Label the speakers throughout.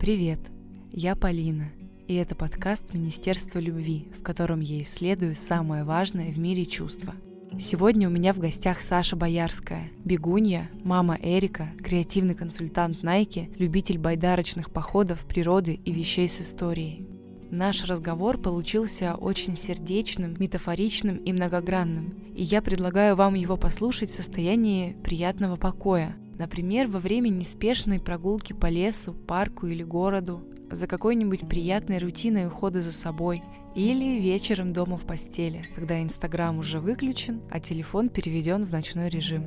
Speaker 1: Привет, я Полина, и это подкаст Министерства любви, в котором я исследую самое важное в мире чувства. Сегодня у меня в гостях Саша Боярская, бегунья, мама Эрика, креативный консультант Nike, любитель байдарочных походов, природы и вещей с историей. Наш разговор получился очень сердечным, метафоричным и многогранным, и я предлагаю вам его послушать в состоянии приятного покоя, Например, во время неспешной прогулки по лесу, парку или городу, за какой-нибудь приятной рутиной ухода за собой, или вечером дома в постели, когда Инстаграм уже выключен, а телефон переведен в ночной режим.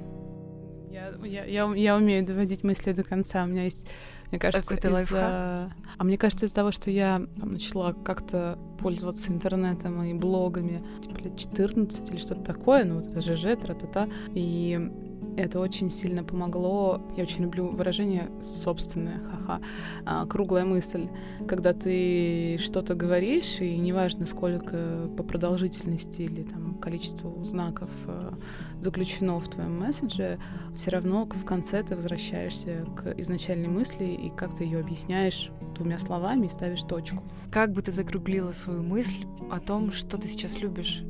Speaker 2: Я, я, я, я умею доводить мысли до конца. У меня есть, мне кажется,
Speaker 1: из лайфхак?
Speaker 2: А мне кажется, из-за того, что я там, начала как-то пользоваться интернетом и блогами, типа лет 14 или что-то такое, ну, вот это ЖЖ, тра-та-та, и это очень сильно помогло. Я очень люблю выражение собственное, ха-ха. А, круглая мысль, когда ты что-то говоришь, и неважно, сколько по продолжительности или там количеству знаков э, заключено в твоем месседже, все равно в конце ты возвращаешься к изначальной мысли и как ты ее объясняешь двумя словами и ставишь точку.
Speaker 1: Как бы ты закруглила свою мысль о том, что ты сейчас любишь?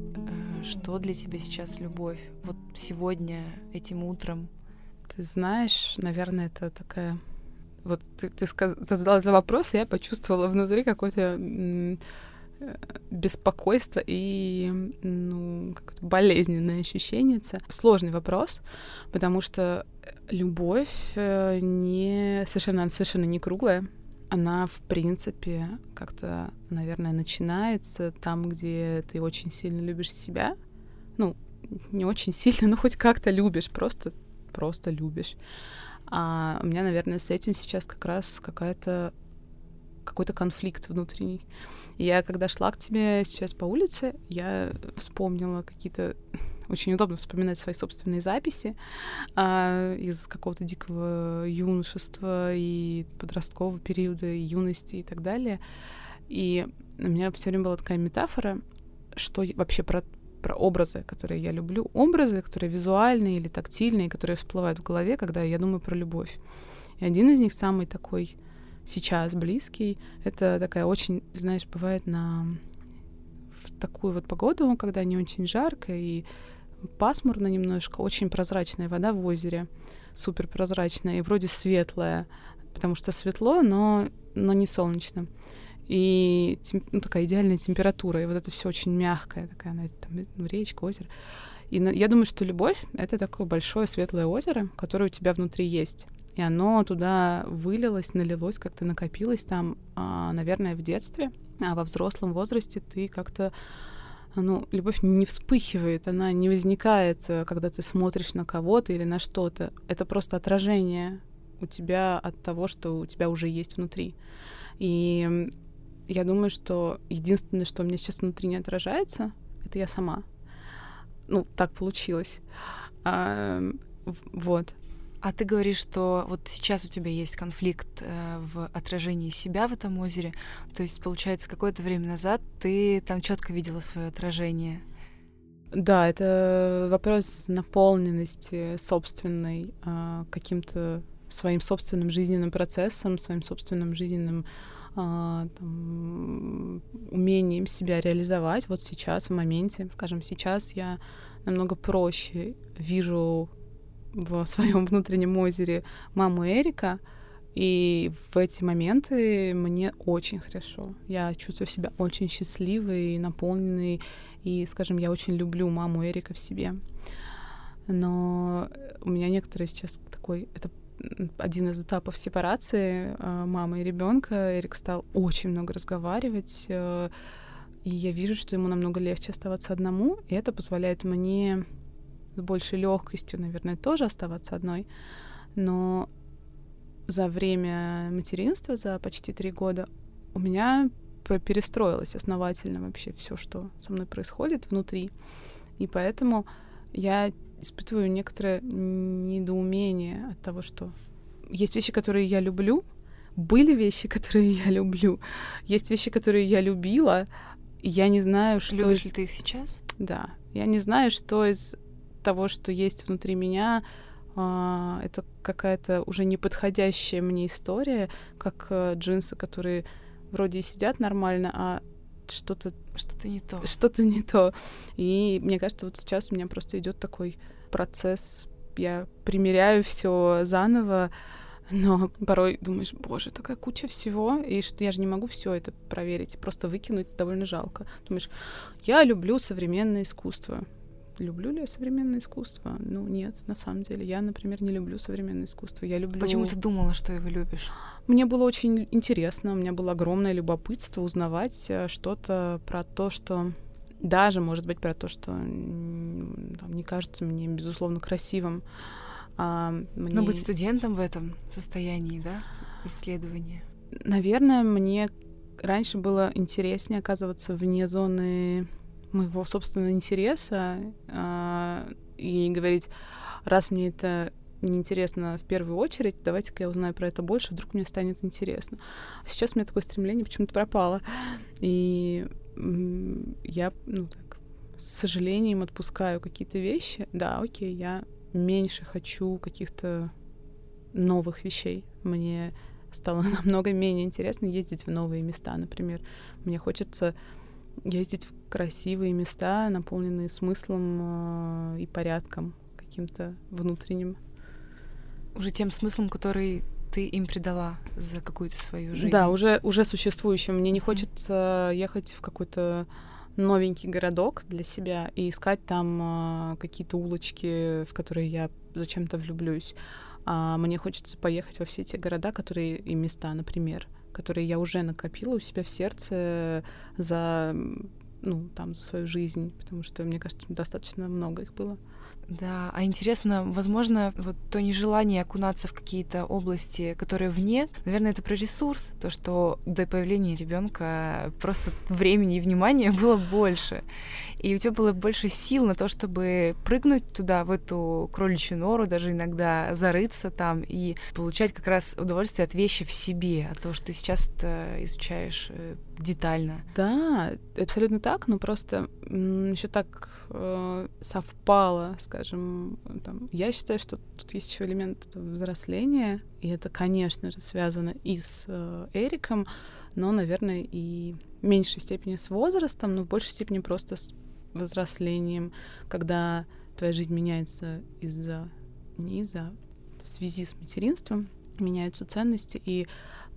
Speaker 1: Что для тебя сейчас любовь? Вот сегодня, этим утром?
Speaker 2: Ты знаешь, наверное, это такая... Вот ты, ты, сказ... ты задала этот вопрос, и я почувствовала внутри какое-то э, беспокойство и ну, болезненное ощущение. Сложный вопрос, потому что любовь э, не совершенно, совершенно не круглая она, в принципе, как-то, наверное, начинается там, где ты очень сильно любишь себя. Ну, не очень сильно, но хоть как-то любишь, просто, просто любишь. А у меня, наверное, с этим сейчас как раз какая-то какой-то конфликт внутренний. Я, когда шла к тебе сейчас по улице, я вспомнила какие-то очень удобно вспоминать свои собственные записи а, из какого-то дикого юношества и подросткового периода, и юности и так далее. И у меня все время была такая метафора, что вообще про, про образы, которые я люблю, образы, которые визуальные или тактильные, которые всплывают в голове, когда я думаю про любовь. И один из них самый такой сейчас близкий, это такая очень, знаешь, бывает на в такую вот погоду, когда не очень жарко, и пасмурно немножко, очень прозрачная вода в озере, супер прозрачная и вроде светлая, потому что светло, но, но не солнечно. И ну, такая идеальная температура, и вот это все очень мягкое, такая, там, ну, речка, озеро. И на, я думаю, что любовь — это такое большое светлое озеро, которое у тебя внутри есть. И оно туда вылилось, налилось, как-то накопилось там, а, наверное, в детстве. А во взрослом возрасте ты как-то ну, любовь не вспыхивает, она не возникает, э, когда ты смотришь на кого-то или на что-то. Это просто отражение у тебя от того, что у тебя уже есть внутри. И я думаю, что единственное, что у меня сейчас внутри не отражается, это я сама. Ну, так получилось. А, вот.
Speaker 1: А ты говоришь, что вот сейчас у тебя есть конфликт э, в отражении себя в этом озере. То есть, получается, какое-то время назад ты там четко видела свое отражение.
Speaker 2: Да, это вопрос наполненности собственной э, каким-то своим собственным жизненным процессом, своим собственным жизненным э, там, умением себя реализовать вот сейчас, в моменте. Скажем, сейчас я намного проще вижу в своем внутреннем озере маму Эрика, и в эти моменты мне очень хорошо. Я чувствую себя очень счастливой, наполненной, и, скажем, я очень люблю маму Эрика в себе. Но у меня некоторые сейчас такой, это один из этапов сепарации э, мамы и ребенка. Эрик стал очень много разговаривать, э, и я вижу, что ему намного легче оставаться одному, и это позволяет мне с большей легкостью, наверное, тоже оставаться одной. Но за время материнства, за почти три года, у меня перестроилось основательно вообще все, что со мной происходит внутри. И поэтому я испытываю некоторое недоумение от того, что есть вещи, которые я люблю, были вещи, которые я люблю, есть вещи, которые я любила, и я не знаю, что...
Speaker 1: Любишь
Speaker 2: из...
Speaker 1: ли ты их сейчас?
Speaker 2: Да. Я не знаю, что из того, что есть внутри меня, а, это какая-то уже неподходящая мне история, как а, джинсы, которые вроде и сидят нормально, а что-то
Speaker 1: что-то не то.
Speaker 2: Что-то не то. И мне кажется, вот сейчас у меня просто идет такой процесс. Я примеряю все заново, но порой думаешь, боже, такая куча всего, и что я же не могу все это проверить, просто выкинуть довольно жалко. Думаешь, я люблю современное искусство. Люблю ли я современное искусство? Ну, нет, на самом деле. Я, например, не люблю современное искусство. Я люблю...
Speaker 1: Почему ты думала, что его любишь?
Speaker 2: Мне было очень интересно, у меня было огромное любопытство узнавать э, что-то про то, что даже, может быть, про то, что там, не кажется мне, безусловно, красивым. А
Speaker 1: мне... Но быть студентом в этом состоянии, да, исследования?
Speaker 2: Наверное, мне раньше было интереснее оказываться вне зоны моего собственного интереса а, и говорить, раз мне это неинтересно в первую очередь, давайте-ка я узнаю про это больше, вдруг мне станет интересно. А сейчас у меня такое стремление почему-то пропало. И я, ну так, с сожалением отпускаю какие-то вещи. Да, окей, я меньше хочу каких-то новых вещей. Мне стало намного менее интересно ездить в новые места, например. Мне хочется ездить в красивые места, наполненные смыслом э, и порядком каким-то внутренним.
Speaker 1: Уже тем смыслом, который ты им придала за какую-то свою жизнь.
Speaker 2: Да, уже, уже существующим. Мне не хочется ехать в какой-то новенький городок для себя и искать там э, какие-то улочки, в которые я зачем-то влюблюсь. А мне хочется поехать во все те города, которые и места, например, которые я уже накопила у себя в сердце за ну, там, за свою жизнь, потому что, мне кажется, достаточно много их было.
Speaker 1: Да, а интересно, возможно, вот то нежелание окунаться в какие-то области, которые вне, наверное, это про ресурс, то, что до появления ребенка просто времени и внимания было больше. И у тебя было больше сил на то, чтобы прыгнуть туда, в эту кроличью нору, даже иногда зарыться там и получать как раз удовольствие от вещи в себе, от того, что ты сейчас изучаешь э, детально.
Speaker 2: Да, абсолютно так, но просто еще так э, совпало, скажем, там, я считаю, что тут есть еще элемент взросления, и это, конечно же, связано и с э, Эриком, но, наверное, и в меньшей степени с возрастом, но в большей степени просто с взрослением, когда твоя жизнь меняется из-за не из-за в связи с материнством меняются ценности и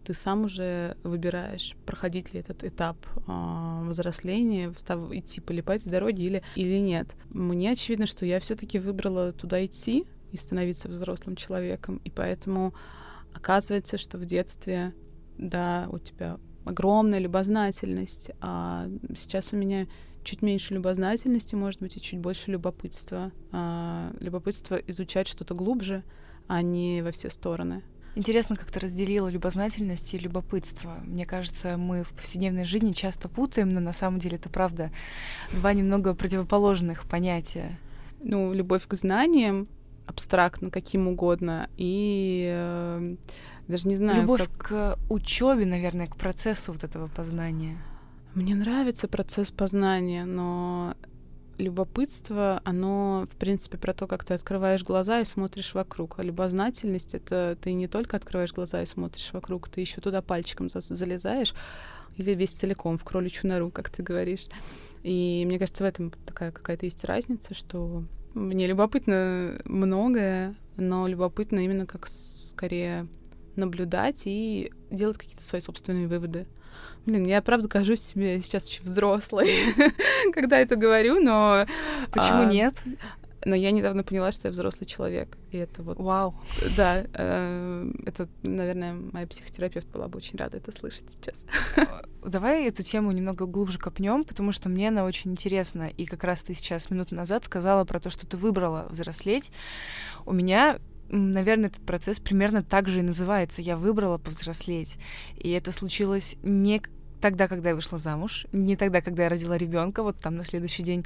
Speaker 2: ты сам уже выбираешь, проходить ли этот этап э, взросления, встав, идти по этой дороге или, или нет. Мне очевидно, что я все-таки выбрала туда идти и становиться взрослым человеком, и поэтому оказывается, что в детстве, да, у тебя огромная любознательность, а сейчас у меня чуть меньше любознательности, может быть, и чуть больше любопытства. А, любопытство изучать что-то глубже, а не во все стороны.
Speaker 1: Интересно, как ты разделила любознательность и любопытство. Мне кажется, мы в повседневной жизни часто путаем, но на самом деле это правда два немного противоположных понятия.
Speaker 2: Ну, любовь к знаниям абстрактно, каким угодно, и э, даже не знаю.
Speaker 1: Любовь
Speaker 2: как...
Speaker 1: к учебе, наверное, к процессу вот этого познания.
Speaker 2: Мне нравится процесс познания, но любопытство, оно, в принципе, про то, как ты открываешь глаза и смотришь вокруг. А любознательность — это ты не только открываешь глаза и смотришь вокруг, ты еще туда пальчиком залезаешь или весь целиком в кроличью нору, как ты говоришь. И мне кажется, в этом такая какая-то есть разница, что мне любопытно многое, но любопытно именно как скорее наблюдать и делать какие-то свои собственные выводы. Блин, я правда кажусь себе сейчас очень взрослой, когда это говорю, но...
Speaker 1: Почему а, нет?
Speaker 2: Но я недавно поняла, что я взрослый человек. И это вот...
Speaker 1: Вау.
Speaker 2: Да. Э, это, наверное, моя психотерапевт была бы очень рада это слышать сейчас.
Speaker 1: Давай эту тему немного глубже копнем, потому что мне она очень интересна. И как раз ты сейчас минуту назад сказала про то, что ты выбрала взрослеть. У меня наверное, этот процесс примерно так же и называется. Я выбрала повзрослеть. И это случилось не тогда, когда я вышла замуж, не тогда, когда я родила ребенка, вот там на следующий день,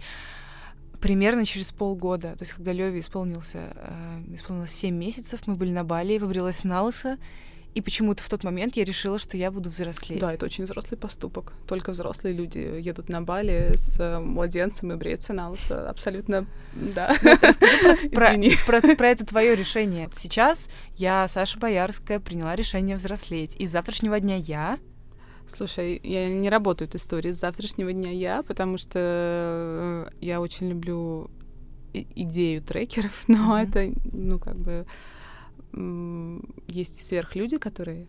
Speaker 1: примерно через полгода. То есть, когда Леви исполнился, э, исполнилось 7 месяцев, мы были на Бали, выбралась на лысо, и почему-то в тот момент я решила, что я буду взрослеть.
Speaker 2: Да, это очень взрослый поступок. Только взрослые люди едут на Бали с э, младенцем и бреются на лысо. Абсолютно, да.
Speaker 1: Ну, про, про, это твое решение. Сейчас я, Саша Боярская, приняла решение взрослеть. И с завтрашнего дня я
Speaker 2: Слушай, я не работаю эту историю с завтрашнего дня я, потому что э, я очень люблю идею трекеров, но mm-hmm. это, ну, как бы есть сверхлюди, которые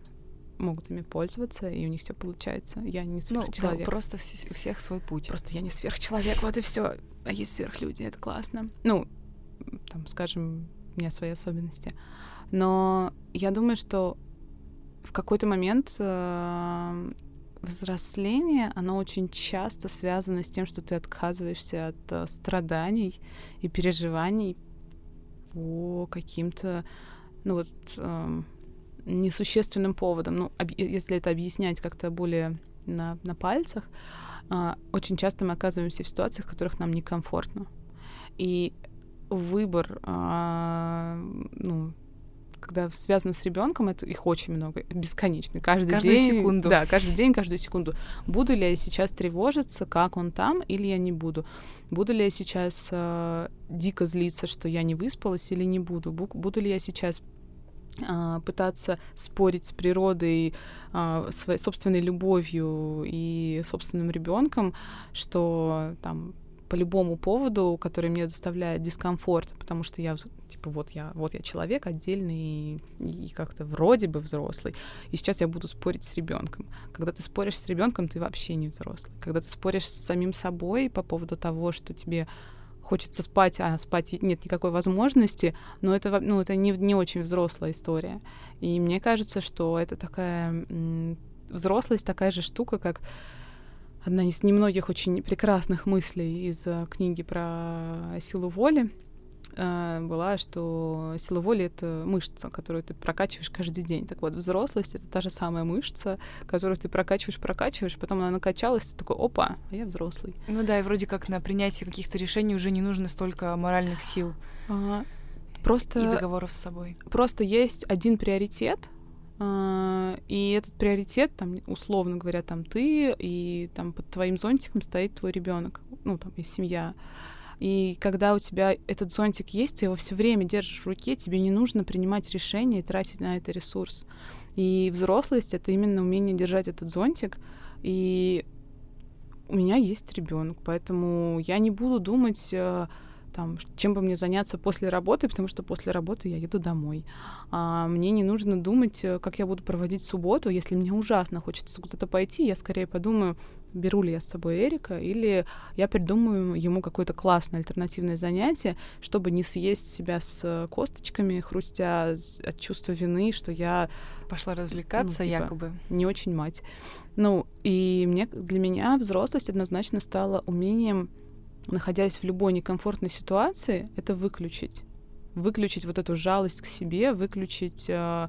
Speaker 2: могут ими пользоваться, и у них все получается. Я не сверхчеловек.
Speaker 1: Ну, да, просто у всех свой путь.
Speaker 2: Просто я не сверхчеловек, вот и все. А есть сверхлюди, это классно. Ну, там, скажем, у меня свои особенности. Но я думаю, что в какой-то момент э, взросление, оно очень часто связано с тем, что ты отказываешься от э, страданий и переживаний по каким-то, ну вот, э, несущественным поводам. Ну, об, если это объяснять как-то более на, на пальцах, э, очень часто мы оказываемся в ситуациях, в которых нам некомфортно. И выбор, э, ну, когда связано с ребенком, это их очень много, бесконечно. Каждый
Speaker 1: каждую
Speaker 2: день,
Speaker 1: секунду.
Speaker 2: Да, каждый день, каждую секунду. Буду ли я сейчас тревожиться, как он там, или я не буду? Буду ли я сейчас э, дико злиться, что я не выспалась, или не буду? Буду ли я сейчас э, пытаться спорить с природой, э, своей собственной любовью и собственным ребенком, что там по любому поводу, который мне доставляет дискомфорт, потому что я типа вот я вот я человек отдельный и, как-то вроде бы взрослый, и сейчас я буду спорить с ребенком. Когда ты споришь с ребенком, ты вообще не взрослый. Когда ты споришь с самим собой по поводу того, что тебе хочется спать, а спать нет никакой возможности, но это, ну, это не, не очень взрослая история. И мне кажется, что это такая взрослость такая же штука, как одна из немногих очень прекрасных мыслей из э, книги про силу воли была, что сила воли — это мышца, которую ты прокачиваешь каждый день. Так вот, взрослость — это та же самая мышца, которую ты прокачиваешь, прокачиваешь, потом она накачалась, ты такой, опа, а я взрослый.
Speaker 1: Ну да, и вроде как на принятие каких-то решений уже не нужно столько моральных сил.
Speaker 2: Ага. Просто...
Speaker 1: И договоров с собой.
Speaker 2: Просто есть один приоритет, а, и этот приоритет, там, условно говоря, там ты, и там под твоим зонтиком стоит твой ребенок, ну, там, и семья. И когда у тебя этот зонтик есть, ты его все время держишь в руке, тебе не нужно принимать решения и тратить на это ресурс. И взрослость это именно умение держать этот зонтик. И у меня есть ребенок, поэтому я не буду думать э, там, чем бы мне заняться после работы, потому что после работы я еду домой. А мне не нужно думать, э, как я буду проводить субботу. Если мне ужасно хочется куда-то пойти, я скорее подумаю, беру ли я с собой Эрика, или я придумаю ему какое-то классное альтернативное занятие, чтобы не съесть себя с косточками, хрустя от чувства вины, что я
Speaker 1: пошла развлекаться, ну, типа, якобы.
Speaker 2: Не очень мать. Ну, и мне, для меня взрослость однозначно стала умением находясь в любой некомфортной ситуации, это выключить. Выключить вот эту жалость к себе, выключить э,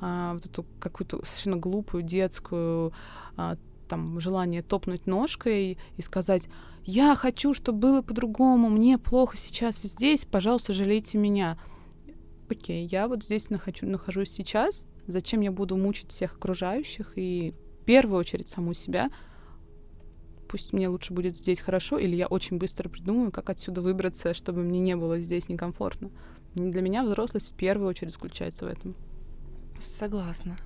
Speaker 2: э, вот эту какую-то совершенно глупую детскую э, там желание топнуть ножкой и сказать «Я хочу, чтобы было по-другому, мне плохо сейчас и здесь, пожалуйста, жалейте меня». Окей, я вот здесь нахожу, нахожусь сейчас, зачем я буду мучить всех окружающих и в первую очередь саму себя — пусть мне лучше будет здесь хорошо, или я очень быстро придумаю, как отсюда выбраться, чтобы мне не было здесь некомфортно. Для меня взрослость в первую очередь заключается в этом.
Speaker 1: Согласна.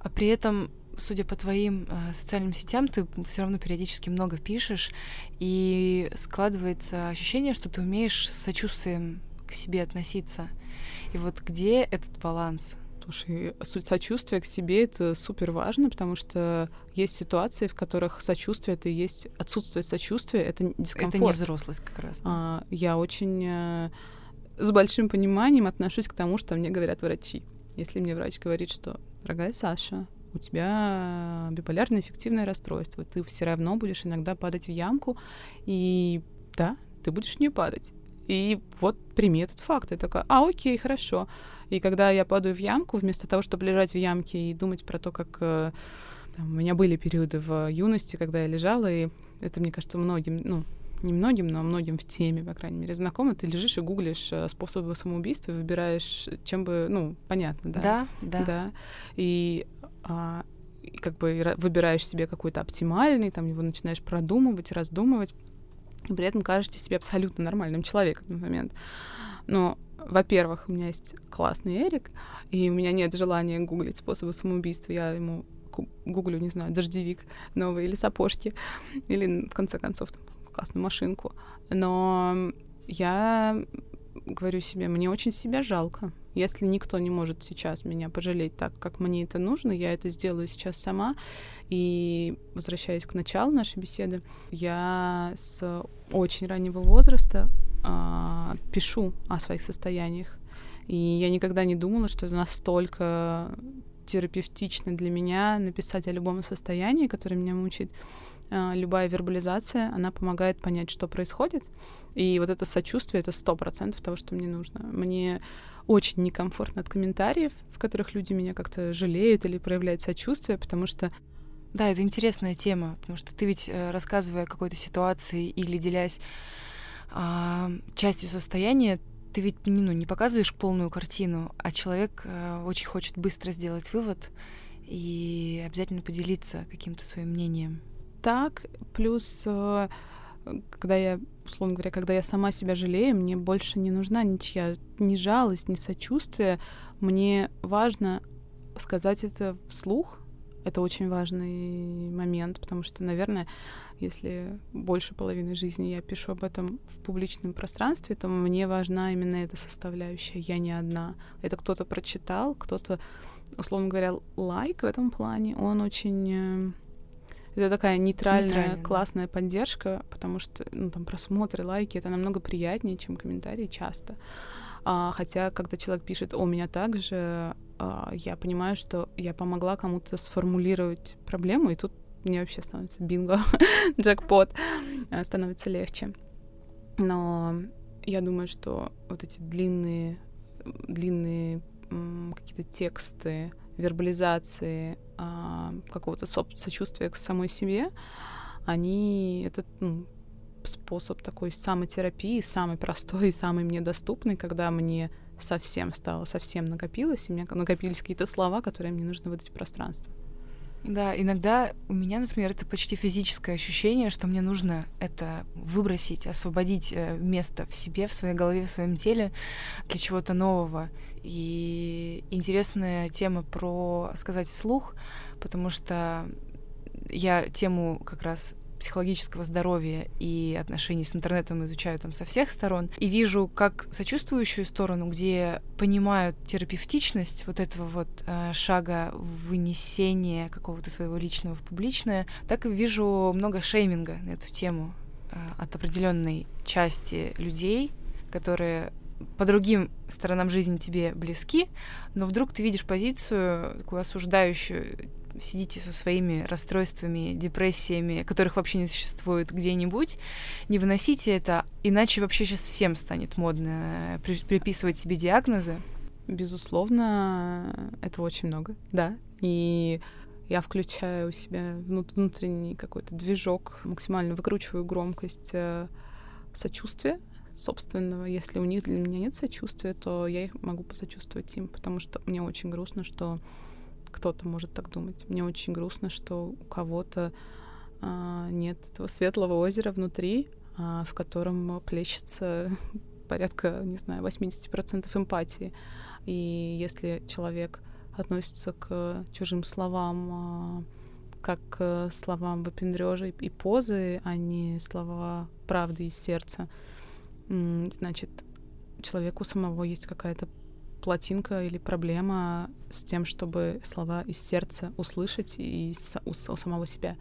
Speaker 1: А при этом, судя по твоим э, социальным сетям, ты все равно периодически много пишешь, и складывается ощущение, что ты умеешь с сочувствием к себе относиться. И вот где этот баланс?
Speaker 2: Слушай, сочувствие к себе — это супер важно, потому что есть ситуации, в которых сочувствие — это и есть отсутствие сочувствия, это дискомфорт.
Speaker 1: Это не взрослость как раз.
Speaker 2: А, я очень э, с большим пониманием отношусь к тому, что мне говорят врачи. Если мне врач говорит, что, дорогая Саша, у тебя биполярное эффективное расстройство, ты все равно будешь иногда падать в ямку, и да, ты будешь в нее падать. И вот прими этот факт. Я такая, а, окей, хорошо. И когда я падаю в ямку, вместо того, чтобы лежать в ямке и думать про то, как... Э, там, у меня были периоды в юности, когда я лежала, и это, мне кажется, многим, ну, немногим, но многим в теме, по крайней мере, знакомы, ты лежишь и гуглишь э, способы самоубийства, выбираешь, чем бы, ну, понятно, да?
Speaker 1: Да, да.
Speaker 2: Да. И, а, как бы выбираешь себе какой-то оптимальный, там его начинаешь продумывать, раздумывать, и при этом кажешься себе абсолютно нормальным человеком этот момент. Но, во-первых, у меня есть классный Эрик, и у меня нет желания гуглить способы самоубийства. Я ему гуглю, не знаю, дождевик новый или сапожки, или, в конце концов, там, классную машинку. Но я говорю себе, мне очень себя жалко. Если никто не может сейчас меня пожалеть так, как мне это нужно, я это сделаю сейчас сама. И возвращаясь к началу нашей беседы, я с очень раннего возраста э, пишу о своих состояниях. И я никогда не думала, что это настолько терапевтично для меня написать о любом состоянии, которое меня мучает. А, любая вербализация, она помогает понять, что происходит. И вот это сочувствие — это сто процентов того, что мне нужно. Мне очень некомфортно от комментариев, в которых люди меня как-то жалеют или проявляют сочувствие, потому что
Speaker 1: да, это интересная тема, потому что ты ведь, э, рассказывая о какой-то ситуации или делясь а, частью состояния, ты ведь ну, не показываешь полную картину, а человек а, очень хочет быстро сделать вывод и обязательно поделиться каким-то своим мнением.
Speaker 2: Так, плюс, э, когда я, условно говоря, когда я сама себя жалею, мне больше не нужна ничья ни жалость, ни сочувствие. Мне важно сказать это вслух. Это очень важный момент, потому что, наверное, если больше половины жизни я пишу об этом в публичном пространстве, то мне важна именно эта составляющая. Я не одна. Это кто-то прочитал, кто-то, условно говоря, лайк в этом плане, он очень э, это такая нейтральная, нейтральная классная да. поддержка, потому что ну, там просмотры, лайки это намного приятнее, чем комментарии часто. А, хотя, когда человек пишет «О, меня также», а, я понимаю, что я помогла кому-то сформулировать проблему, и тут мне вообще становится бинго, джекпот, а, становится легче. Но я думаю, что вот эти длинные, длинные какие-то тексты, вербализации а, какого-то сочувствия к самой себе, они это ну, способ такой самотерапии, самый простой и самый мне доступный, когда мне совсем стало, совсем накопилось, и у меня накопились какие-то слова, которые мне нужно выдать в пространство.
Speaker 1: Да, иногда у меня, например, это почти физическое ощущение, что мне нужно это выбросить, освободить э, место в себе, в своей голове, в своем теле для чего-то нового. И интересная тема про сказать вслух, потому что я тему как раз психологического здоровья и отношений с интернетом изучаю там со всех сторон, и вижу как сочувствующую сторону, где понимают терапевтичность вот этого вот э, шага вынесения какого-то своего личного в публичное, так и вижу много шейминга на эту тему э, от определенной части людей, которые по другим сторонам жизни тебе близки, но вдруг ты видишь позицию такую осуждающую сидите со своими расстройствами, депрессиями, которых вообще не существует где-нибудь, не выносите это, иначе вообще сейчас всем станет модно э, при приписывать себе диагнозы.
Speaker 2: Безусловно, этого очень много, да. И я включаю у себя внутренний какой-то движок, максимально выкручиваю громкость э, сочувствия собственного. Если у них для меня нет сочувствия, то я их могу посочувствовать им, потому что мне очень грустно, что кто-то может так думать. Мне очень грустно, что у кого-то а, нет этого светлого озера внутри, а, в котором плещется порядка, не знаю, 80% эмпатии. И если человек относится к чужим словам а, как к словам выпендрежа и позы, а не слова правды из сердца, значит, человеку самого есть какая-то плотинка или проблема с тем, чтобы слова из сердца услышать и у, у самого себя.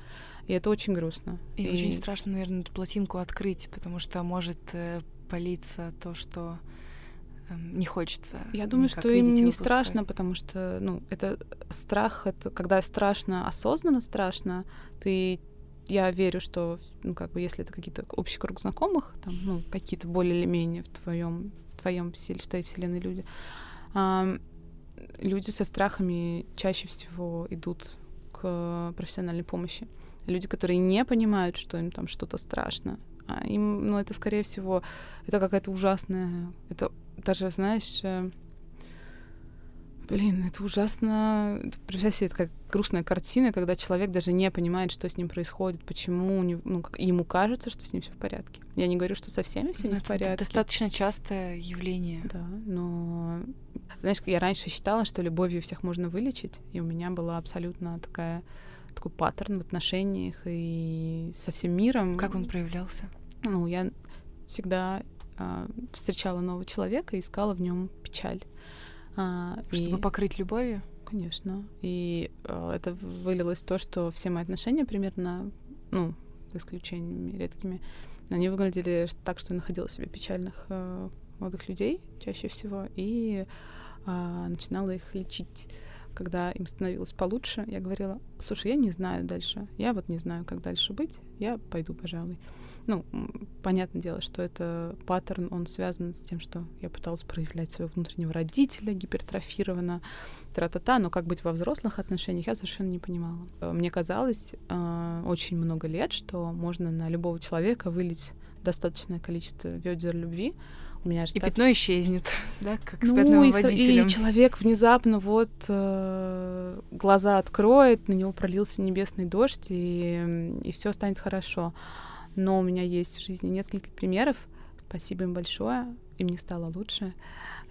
Speaker 2: И это очень грустно.
Speaker 1: И, и очень страшно, наверное, эту плотинку открыть, потому что может э, палиться то, что э, не хочется.
Speaker 2: Я думаю, что и не страшно, потому что, ну, это страх, это когда страшно, осознанно страшно, ты я верю, что, ну, как бы, если это какие-то общий круг знакомых, там, ну, какие-то более или менее в твоем, в твоем в твоей вселенной люди, люди со страхами чаще всего идут к профессиональной помощи. Люди, которые не понимают, что им там что-то страшно, А им, ну, это, скорее всего, это какая-то ужасная... Это даже, знаешь, э, Блин, это ужасно. Представь себе, это как грустная картина, когда человек даже не понимает, что с ним происходит, почему ну, как, ему кажется, что с ним все в порядке. Я не говорю, что со всеми все не в порядке. Это
Speaker 1: достаточно частое явление.
Speaker 2: Да, но знаешь, я раньше считала, что любовью всех можно вылечить, и у меня была абсолютно такая такой паттерн в отношениях и со всем миром.
Speaker 1: Как он проявлялся?
Speaker 2: Ну, я всегда э, встречала нового человека и искала в нем печаль.
Speaker 1: А, Чтобы и... покрыть любовью?
Speaker 2: Конечно. И э, это вылилось в то, что все мои отношения примерно, ну, за исключениями редкими, они выглядели так, что я находила себе печальных э, молодых людей чаще всего и э, начинала их лечить. Когда им становилось получше, я говорила, слушай, я не знаю дальше, я вот не знаю, как дальше быть, я пойду, пожалуй. Ну, понятное дело, что это паттерн, он связан с тем, что я пыталась проявлять своего внутреннего родителя гипертрофированно, тра-та-та, но как быть во взрослых отношениях, я совершенно не понимала. Мне казалось э, очень много лет, что можно на любого человека вылить достаточное количество ведер любви,
Speaker 1: у меня же и так... пятно исчезнет, да, как
Speaker 2: с
Speaker 1: ну,
Speaker 2: и, и человек внезапно вот э, глаза откроет, на него пролился небесный дождь, и, и все станет хорошо но у меня есть в жизни несколько примеров. Спасибо им большое, им не стало лучше.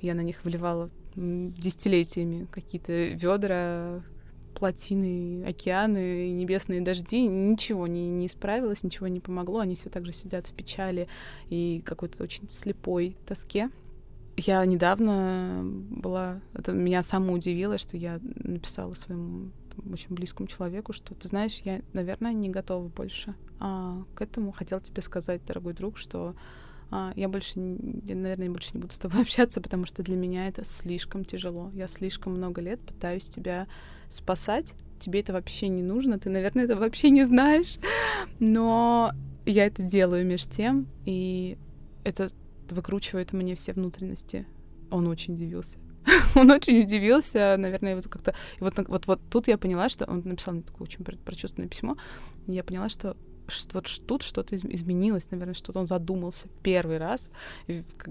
Speaker 2: Я на них выливала десятилетиями какие-то ведра, плотины, океаны, небесные дожди. Ничего не, не исправилось, ничего не помогло. Они все так же сидят в печали и какой-то очень слепой тоске. Я недавно была... Это меня само удивило, что я написала своему очень близкому человеку, что ты знаешь, я, наверное, не готова больше а, к этому. Хотел тебе сказать, дорогой друг, что а, я больше, я, наверное, больше не буду с тобой общаться, потому что для меня это слишком тяжело. Я слишком много лет пытаюсь тебя спасать. Тебе это вообще не нужно, ты, наверное, это вообще не знаешь. Но я это делаю меж тем, и это выкручивает мне все внутренности. Он очень удивился. он очень удивился, наверное, вот как-то... И вот, вот, вот тут я поняла, что... Он написал мне такое очень прочувственное письмо, и я поняла, что вот тут что-то изменилось, наверное, что-то он задумался первый раз,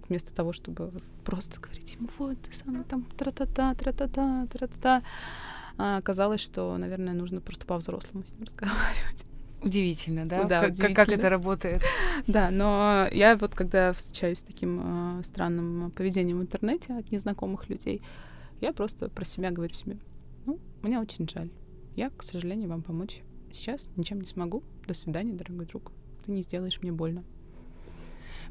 Speaker 2: вместо того, чтобы просто говорить ему, вот, ты самый там тра-та-та, тра-та-та, тра-та-та, а, оказалось, что, наверное, нужно просто по-взрослому с ним разговаривать.
Speaker 1: Удивительно, да? Да, как, удивительно. как это работает?
Speaker 2: Да, но я вот когда встречаюсь с таким э, странным поведением в интернете от незнакомых людей, я просто про себя говорю себе, ну, мне очень жаль. Я, к сожалению, вам помочь сейчас ничем не смогу. До свидания, дорогой друг. Ты не сделаешь мне больно.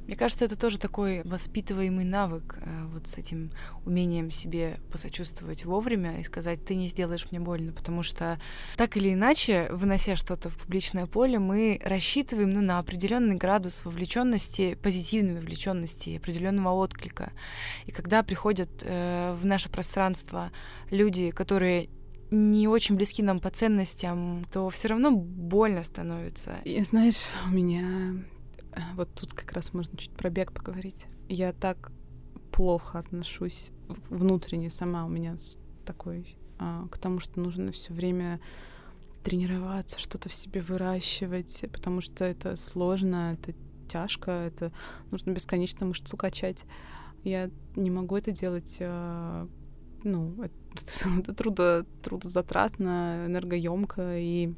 Speaker 1: Мне кажется, это тоже такой воспитываемый навык, э, вот с этим умением себе посочувствовать вовремя и сказать, ты не сделаешь мне больно, потому что так или иначе, вынося что-то в публичное поле, мы рассчитываем ну, на определенный градус вовлеченности, позитивной вовлеченности, определенного отклика. И когда приходят э, в наше пространство люди, которые не очень близки нам по ценностям, то все равно больно становится.
Speaker 2: И знаешь, у меня вот тут как раз можно чуть про бег поговорить. Я так плохо отношусь внутренне сама у меня такой а, к тому, что нужно все время тренироваться, что-то в себе выращивать, потому что это сложно, это тяжко, это нужно бесконечно мышцу качать. Я не могу это делать, а, ну, это, это трудо, трудозатратно, энергоемко, и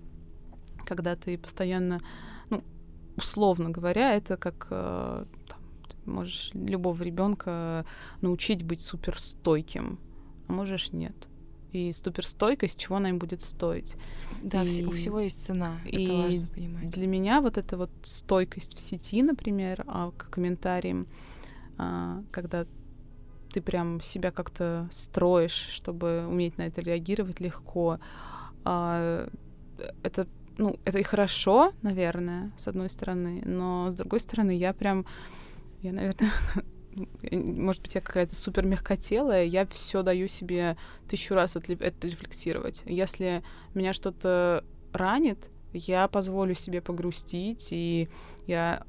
Speaker 2: когда ты постоянно условно говоря, это как э, там, можешь любого ребенка научить быть суперстойким, а можешь нет. И суперстойкость, чего она им будет стоить.
Speaker 1: Да, и, у всего есть цена. И это важно понимать.
Speaker 2: Для меня вот эта вот стойкость в сети, например, а, к комментариям, а, когда ты прям себя как-то строишь, чтобы уметь на это реагировать легко, а, это ну, это и хорошо, наверное, с одной стороны, но с другой стороны, я прям, я, наверное, может быть, я какая-то супер мягкотелая, я все даю себе тысячу раз это рефлексировать. Если меня что-то ранит, я позволю себе погрустить, и я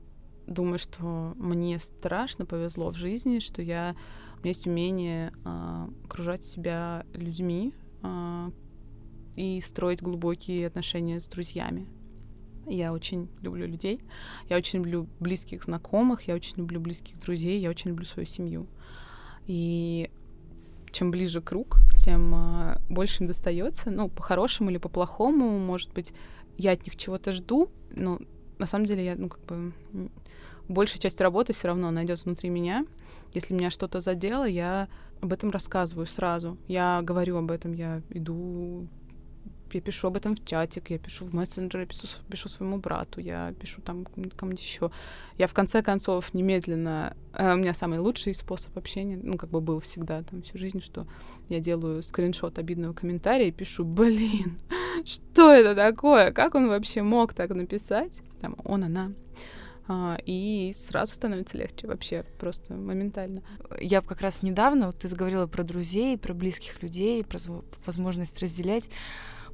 Speaker 2: думаю, что мне страшно повезло в жизни, что я у меня есть умение э, окружать себя людьми, э, и строить глубокие отношения с друзьями. Я очень люблю людей, я очень люблю близких знакомых, я очень люблю близких друзей, я очень люблю свою семью. И чем ближе круг, тем э, больше им достается. Ну, по-хорошему или по-плохому, может быть, я от них чего-то жду, но на самом деле я, ну, как бы большая часть работы все равно найдется внутри меня. Если меня что-то задело, я об этом рассказываю сразу. Я говорю об этом, я иду я пишу об этом в чатик, я пишу в мессенджере, пишу, пишу своему брату, я пишу там кому-нибудь еще. Я в конце концов немедленно... Э, у меня самый лучший способ общения, ну, как бы был всегда там всю жизнь, что я делаю скриншот обидного комментария и пишу, блин, что это такое? Как он вообще мог так написать? Там он, она. А, и сразу становится легче вообще, просто моментально.
Speaker 1: Я как раз недавно, вот ты заговорила про друзей, про близких людей, про возможность разделять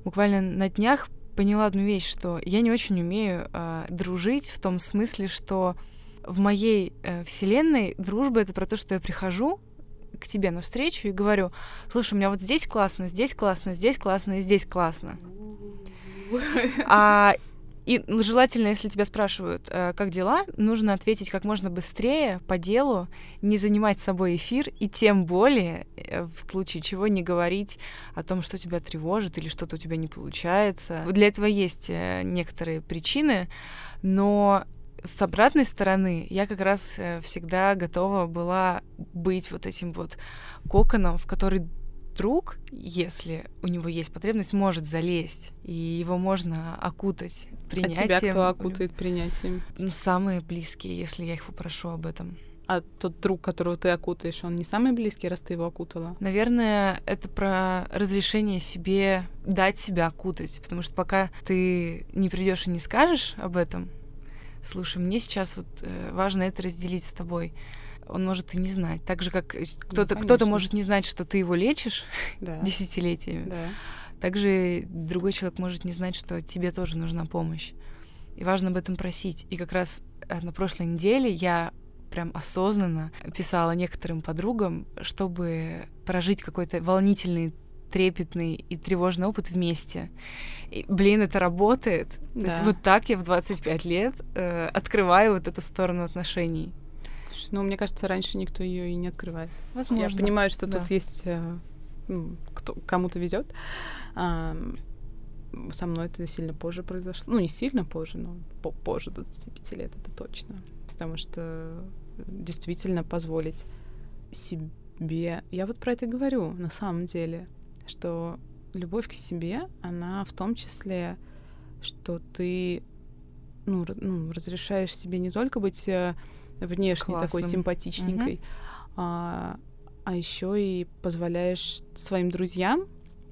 Speaker 1: буквально на днях поняла одну вещь, что я не очень умею э, дружить в том смысле, что в моей э, вселенной дружба это про то, что я прихожу к тебе навстречу и говорю, слушай, у меня вот здесь классно, здесь классно, здесь классно и здесь классно. А и желательно, если тебя спрашивают, э, как дела, нужно ответить как можно быстрее, по делу, не занимать собой эфир, и тем более, э, в случае чего, не говорить о том, что тебя тревожит или что-то у тебя не получается. Для этого есть э, некоторые причины, но с обратной стороны я как раз всегда готова была быть вот этим вот коконом, в который друг, если у него есть потребность, может залезть, и его можно окутать принятием.
Speaker 2: А тебя кто окутает принятием?
Speaker 1: Ну, самые близкие, если я их попрошу об этом.
Speaker 2: А тот друг, которого ты окутаешь, он не самый близкий, раз ты его окутала?
Speaker 1: Наверное, это про разрешение себе дать себя окутать, потому что пока ты не придешь и не скажешь об этом, слушай, мне сейчас вот э, важно это разделить с тобой он может и не знать. Так же, как кто-то, ну, кто-то может не знать, что ты его лечишь да. десятилетиями. Да. Также другой человек может не знать, что тебе тоже нужна помощь. И важно об этом просить. И как раз э, на прошлой неделе я прям осознанно писала некоторым подругам, чтобы прожить какой-то волнительный трепетный и тревожный опыт вместе. И, блин, это работает. Да. То есть вот так я в 25 лет э, открываю вот эту сторону отношений.
Speaker 2: Слушай, ну, мне кажется, раньше никто ее и не открывает.
Speaker 1: Возможно.
Speaker 2: Я понимаю, что да. тут есть... Э, ну, кто, кому-то везет. А, со мной это сильно позже произошло. Ну, не сильно позже, но по позже 25 лет, это точно. Потому что действительно позволить себе... Я вот про это говорю, на самом деле, что любовь к себе, она в том числе, что ты ну, ну, разрешаешь себе не только быть э, внешне Классным. такой симпатичненькой, угу. а, а еще и позволяешь своим друзьям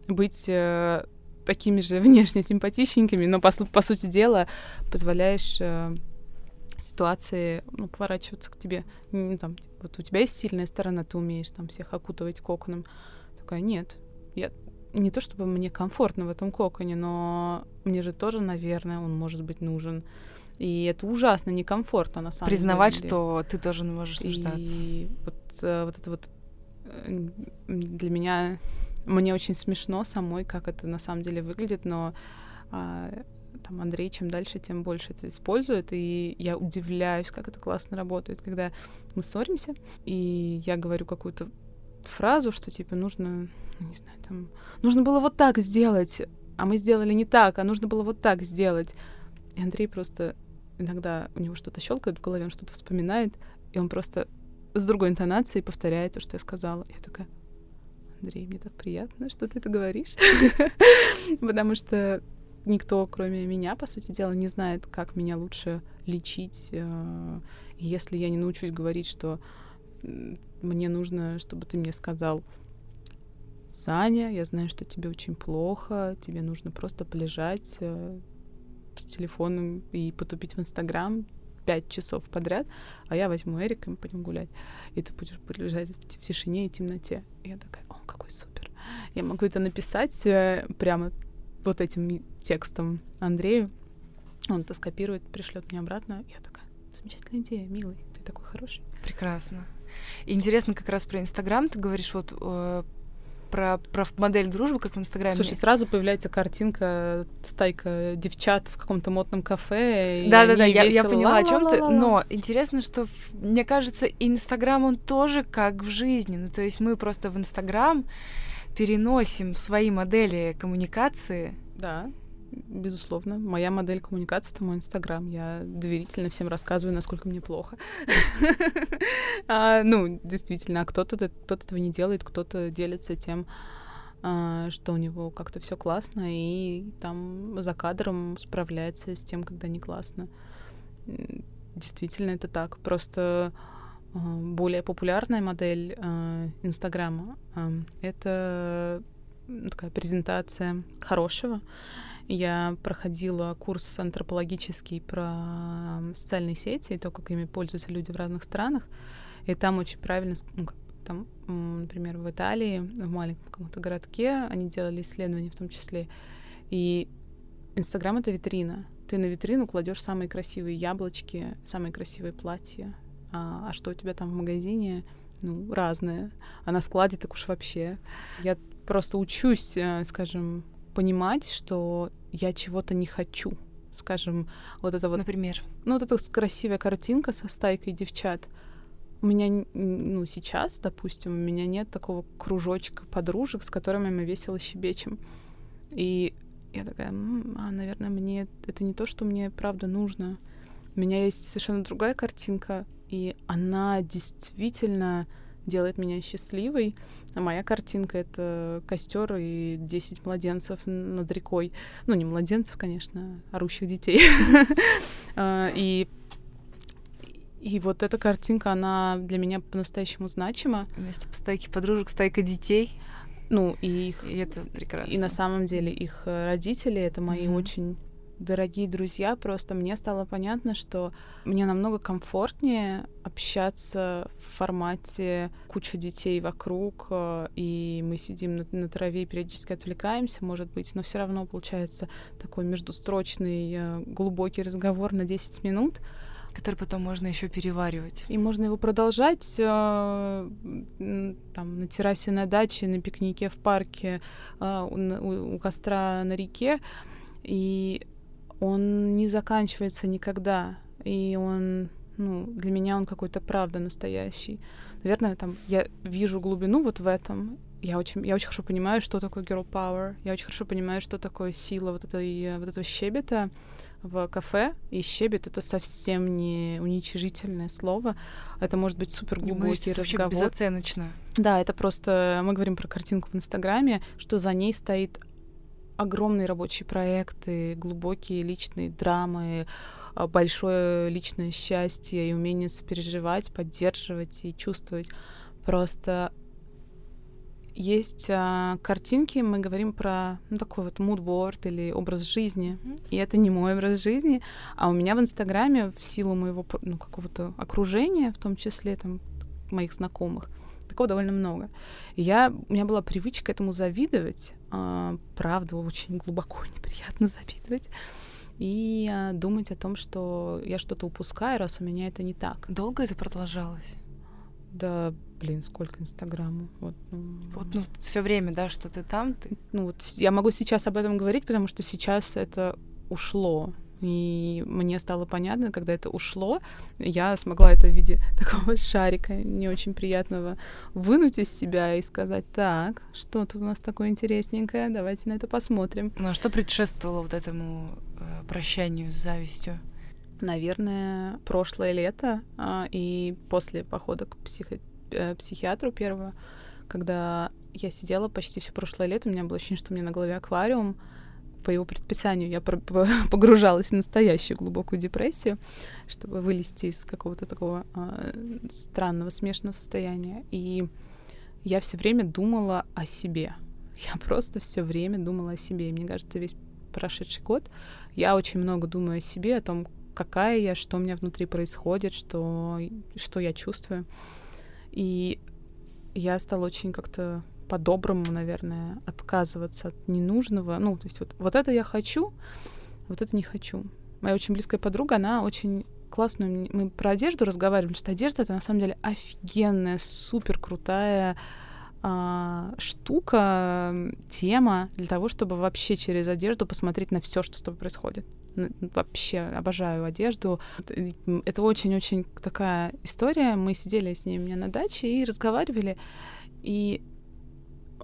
Speaker 2: быть э, такими же внешне симпатичненькими, но по, по сути дела позволяешь э, ситуации ну, поворачиваться к тебе. Ну, там, вот у тебя есть сильная сторона, ты умеешь там всех окутывать коконом. Такая, нет, я не то чтобы мне комфортно в этом коконе, но мне же тоже, наверное, он может быть нужен. И это ужасно некомфортно, на самом
Speaker 1: Признавать,
Speaker 2: деле.
Speaker 1: что ты тоже можешь нуждаться.
Speaker 2: И вот, э, вот это вот э, для меня... Мне очень смешно самой, как это на самом деле выглядит, но а, там Андрей чем дальше, тем больше это использует, и я удивляюсь, как это классно работает, когда мы ссоримся, и я говорю какую-то фразу, что типа нужно, ну, не знаю, там, нужно было вот так сделать, а мы сделали не так, а нужно было вот так сделать. И Андрей просто иногда у него что-то щелкает в голове, он что-то вспоминает, и он просто с другой интонацией повторяет то, что я сказала. Я такая, Андрей, мне так приятно, что ты это говоришь. Потому что никто, кроме меня, по сути дела, не знает, как меня лучше лечить. Э, если я не научусь говорить, что мне нужно, чтобы ты мне сказал, Саня, я знаю, что тебе очень плохо, тебе нужно просто полежать, э, телефоном и потупить в Инстаграм пять часов подряд, а я возьму Эрика, и мы пойдем гулять. И ты будешь лежать в тишине и темноте. И я такая, о, какой супер. Я могу это написать э, прямо вот этим текстом Андрею. Он это скопирует, пришлет мне обратно. Я такая, замечательная идея, милый, ты такой хороший.
Speaker 1: Прекрасно. интересно как раз про Инстаграм. Ты говоришь, вот э, про, про модель дружбы, как в Инстаграме.
Speaker 2: Слушай, сразу появляется картинка, стайка девчат в каком-то модном кафе.
Speaker 1: Да-да-да, я, я поняла, о чем ты. Но интересно, что, мне кажется, Инстаграм, он тоже как в жизни. Ну, то есть мы просто в Инстаграм переносим свои модели коммуникации.
Speaker 2: Да безусловно. Моя модель коммуникации — это мой Инстаграм. Я доверительно всем рассказываю, насколько мне плохо. а, ну, действительно, а кто-то кто этого не делает, кто-то делится тем, а, что у него как-то все классно, и там за кадром справляется с тем, когда не классно. Действительно, это так. Просто а, более популярная модель Инстаграма — это такая презентация хорошего, я проходила курс антропологический про социальные сети и то, как ими пользуются люди в разных странах. И там очень правильно, ну, там, например, в Италии, в маленьком каком-то городке, они делали исследования в том числе. И Инстаграм — это витрина. Ты на витрину кладешь самые красивые яблочки, самые красивые платья. А, а что у тебя там в магазине? Ну, разное. А на складе так уж вообще. Я просто учусь, э, скажем, понимать, что я чего-то не хочу. Скажем, вот это вот...
Speaker 1: Например?
Speaker 2: Ну, вот эта красивая картинка со стайкой девчат. У меня, ну, сейчас, допустим, у меня нет такого кружочка подружек, с которыми мы весело щебечем. И я такая, а, наверное, мне это не то, что мне правда нужно. У меня есть совершенно другая картинка, и она действительно делает меня счастливой. А моя картинка — это костер и 10 младенцев над рекой. Ну, не младенцев, конечно, орущих детей. А, и и вот эта картинка, она для меня по-настоящему значима.
Speaker 1: Вместо стайки подружек стайка детей.
Speaker 2: Ну, и их...
Speaker 1: И это прекрасно.
Speaker 2: И на самом деле их родители — это мои mm-hmm. очень дорогие друзья, просто мне стало понятно, что мне намного комфортнее общаться в формате куча детей вокруг, э, и мы сидим на, на траве и периодически отвлекаемся, может быть, но все равно получается такой междустрочный э, глубокий разговор на 10 минут,
Speaker 1: который потом можно еще переваривать.
Speaker 2: И можно его продолжать э, там на террасе на даче, на пикнике в парке, э, у, у костра на реке. И он не заканчивается никогда, и он, ну, для меня он какой-то правда настоящий. Наверное, там я вижу глубину вот в этом. Я очень, я очень хорошо понимаю, что такое girl power. Я очень хорошо понимаю, что такое сила вот этой, вот этого щебета в кафе. И щебет — это совсем не уничижительное слово. Это может быть супер глубокий разговор.
Speaker 1: безоценочно.
Speaker 2: Да, это просто... Мы говорим про картинку в Инстаграме, что за ней стоит огромные рабочие проекты, глубокие личные драмы, а, большое личное счастье и умение сопереживать, поддерживать и чувствовать. Просто есть а, картинки, мы говорим про ну, такой вот мудборд или образ жизни. Mm-hmm. И это не мой образ жизни, а у меня в Инстаграме в силу моего ну, какого-то окружения, в том числе там моих знакомых, такого довольно много. И я, у меня была привычка этому завидовать, э, правда, очень глубоко неприятно завидовать, и э, думать о том, что я что-то упускаю, раз у меня это не так.
Speaker 1: Долго это продолжалось?
Speaker 2: Да, блин, сколько Инстаграму. Вот,
Speaker 1: ну, вот ну, все время, да, что ты там. Ты...
Speaker 2: Ну, вот я могу сейчас об этом говорить, потому что сейчас это ушло. И мне стало понятно, когда это ушло, я смогла это в виде такого шарика не очень приятного вынуть из себя и сказать, так, что тут у нас такое интересненькое, давайте на это посмотрим.
Speaker 1: Ну а что предшествовало вот этому э, прощанию с завистью?
Speaker 2: Наверное, прошлое лето э, и после похода к психо э, психиатру первого, когда я сидела почти все прошлое лето, у меня было ощущение, что у меня на голове аквариум, по его предписанию я погружалась в настоящую глубокую депрессию, чтобы вылезти из какого-то такого э, странного, смешанного состояния. И я все время думала о себе. Я просто все время думала о себе. И мне кажется, весь прошедший год я очень много думаю о себе, о том, какая я, что у меня внутри происходит, что, что я чувствую. И я стала очень как-то по-доброму, наверное, отказываться от ненужного. Ну, то есть вот, вот это я хочу, вот это не хочу. Моя очень близкая подруга, она очень классную... Мы про одежду разговаривали, что одежда — это на самом деле офигенная, супер крутая а, штука, тема для того, чтобы вообще через одежду посмотреть на все, что с тобой происходит. Ну, вообще обожаю одежду. Это очень-очень такая история. Мы сидели с ней у меня на даче и разговаривали. И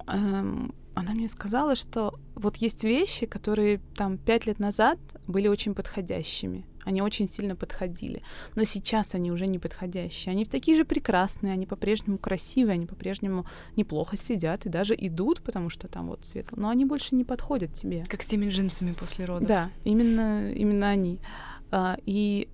Speaker 2: эм, она мне сказала, что вот есть вещи, которые там пять лет назад были очень подходящими. Они очень сильно подходили. Но сейчас они уже не подходящие. Они такие же прекрасные, они по-прежнему красивые, они по-прежнему неплохо сидят и даже идут, потому что там вот светло. Но они больше не подходят тебе.
Speaker 1: Как с теми джинсами после родов.
Speaker 2: Да, именно, именно они. А, и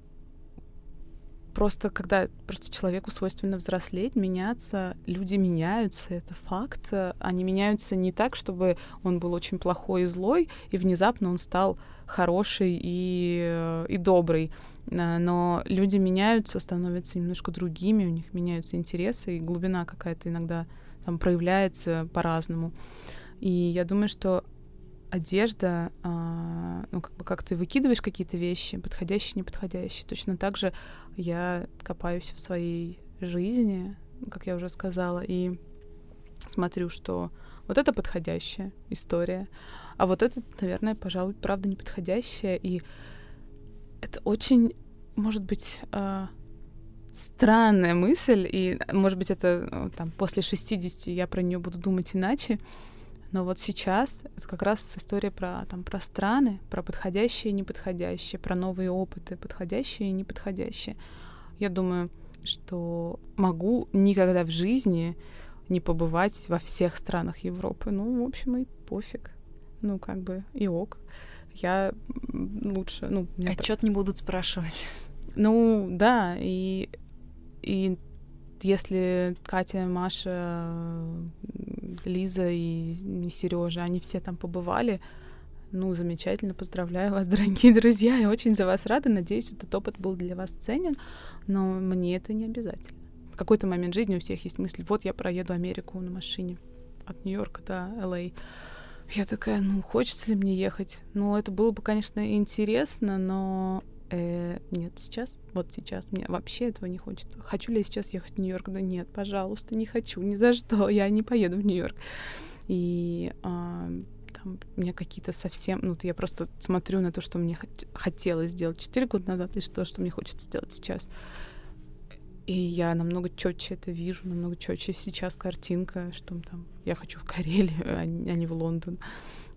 Speaker 2: просто когда просто человеку свойственно взрослеть, меняться, люди меняются, это факт. Они меняются не так, чтобы он был очень плохой и злой, и внезапно он стал хороший и, и добрый. А, но люди меняются, становятся немножко другими, у них меняются интересы, и глубина какая-то иногда там проявляется по-разному. И я думаю, что одежда, а, ну, как бы как ты выкидываешь какие-то вещи, подходящие, неподходящие. Точно так же я копаюсь в своей жизни, как я уже сказала, и смотрю, что вот это подходящая история, а вот это, наверное, пожалуй, правда неподходящая, и это очень, может быть, а, странная мысль, и, может быть, это там после 60 я про нее буду думать иначе, но вот сейчас это как раз история про, там, про страны, про подходящие и неподходящие, про новые опыты, подходящие и неподходящие. Я думаю, что могу никогда в жизни не побывать во всех странах Европы. Ну, в общем, и пофиг. Ну, как бы и ок. Я лучше... Ну,
Speaker 1: Отчет про... не будут спрашивать.
Speaker 2: Ну, да, и, и если Катя, Маша, Лиза и Сережа, они все там побывали, ну, замечательно, поздравляю вас, дорогие друзья, я очень за вас рада, надеюсь, этот опыт был для вас ценен, но мне это не обязательно. В какой-то момент жизни у всех есть мысль, вот я проеду Америку на машине от Нью-Йорка до Л.А. Я такая, ну, хочется ли мне ехать? Ну, это было бы, конечно, интересно, но э, нет, сейчас, вот сейчас мне вообще этого не хочется. Хочу ли я сейчас ехать в Нью-Йорк? Да нет, пожалуйста, не хочу, ни за что, я не поеду в Нью-Йорк. И а, там у меня какие-то совсем, ну, я просто смотрю на то, что мне хот- хотелось сделать 4 года назад, и то, что мне хочется сделать сейчас. И я намного четче это вижу, намного четче сейчас картинка, что там я хочу в Карелию, а не в Лондон.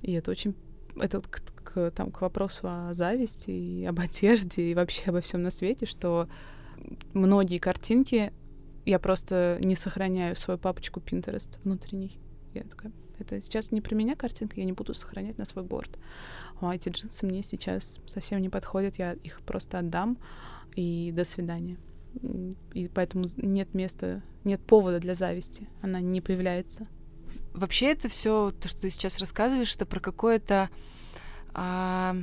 Speaker 2: И это очень это к, там, к вопросу о зависти и об одежде и вообще обо всем на свете, что многие картинки я просто не сохраняю в свою папочку Pinterest внутренний. Я такая, это сейчас не про меня картинка, я не буду сохранять на свой борт. А эти джинсы мне сейчас совсем не подходят, я их просто отдам, и до свидания. И поэтому нет места, нет повода для зависти, она не появляется.
Speaker 1: Вообще это все, то, что ты сейчас рассказываешь, это про какое-то а,